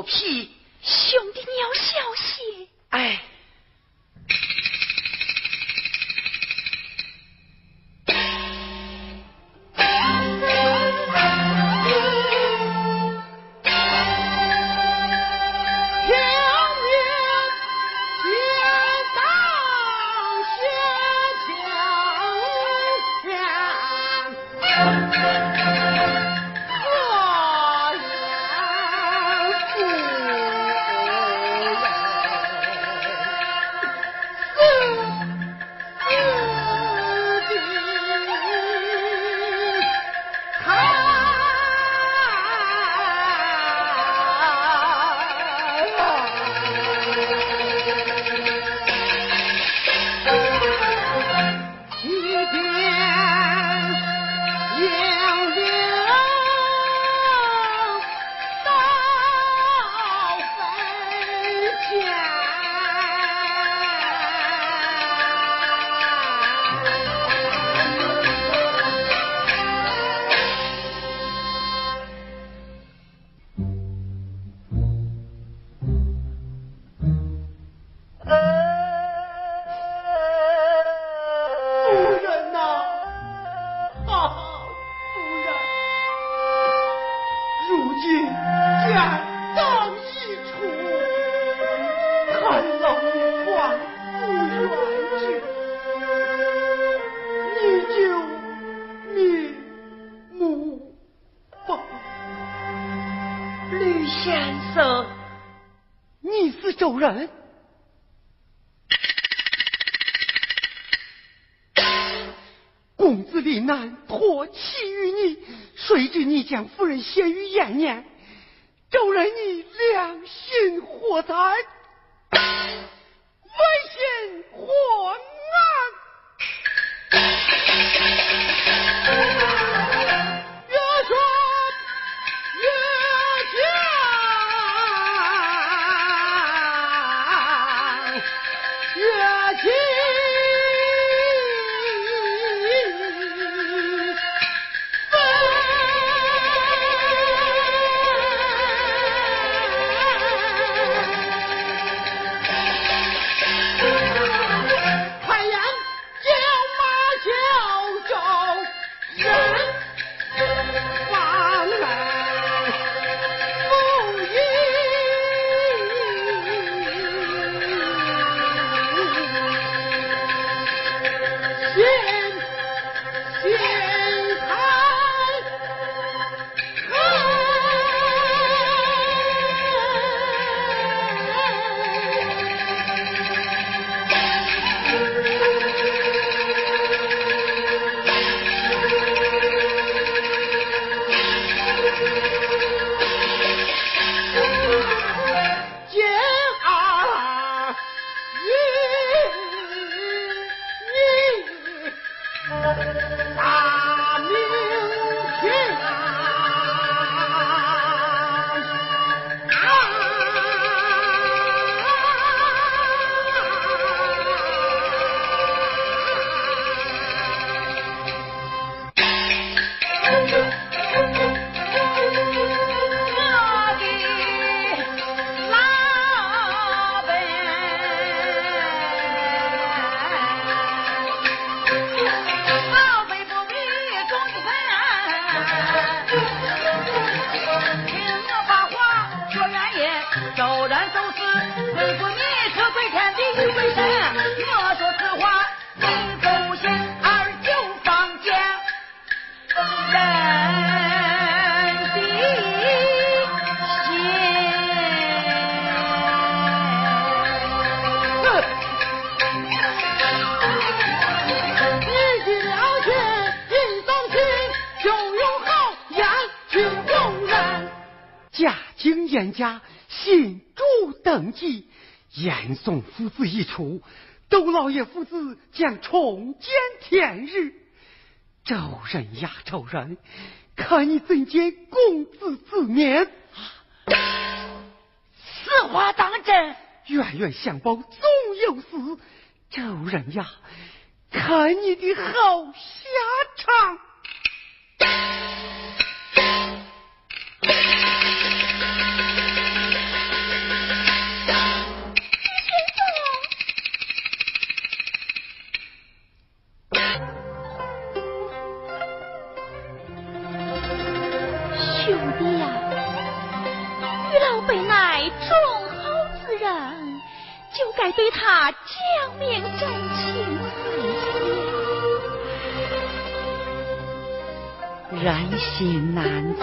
有屁先生，你是周人，公子李楠托妻于你，谁知你将夫人陷于艳念，周人你良心何在？良心何？家信主登基，严嵩父子一出，窦老爷父子将重见天日。周人呀，周人，看你怎见公子之面？此话当真？冤冤相报总有时。周人呀，看你的好下场。该对他讲明真情才然心难测，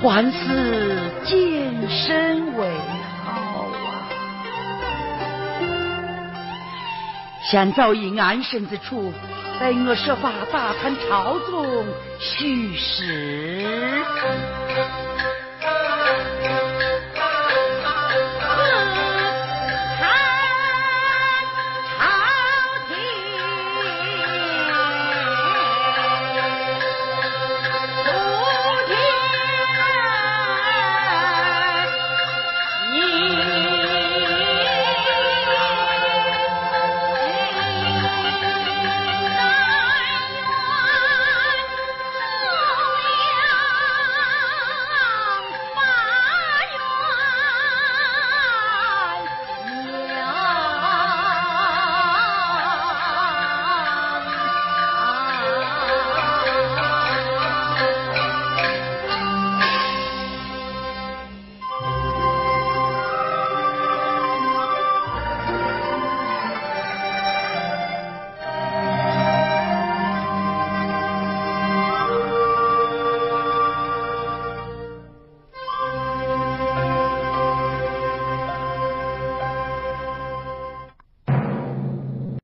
还是谨慎为好啊！先找一安身之处，待我设法打探朝中虚实。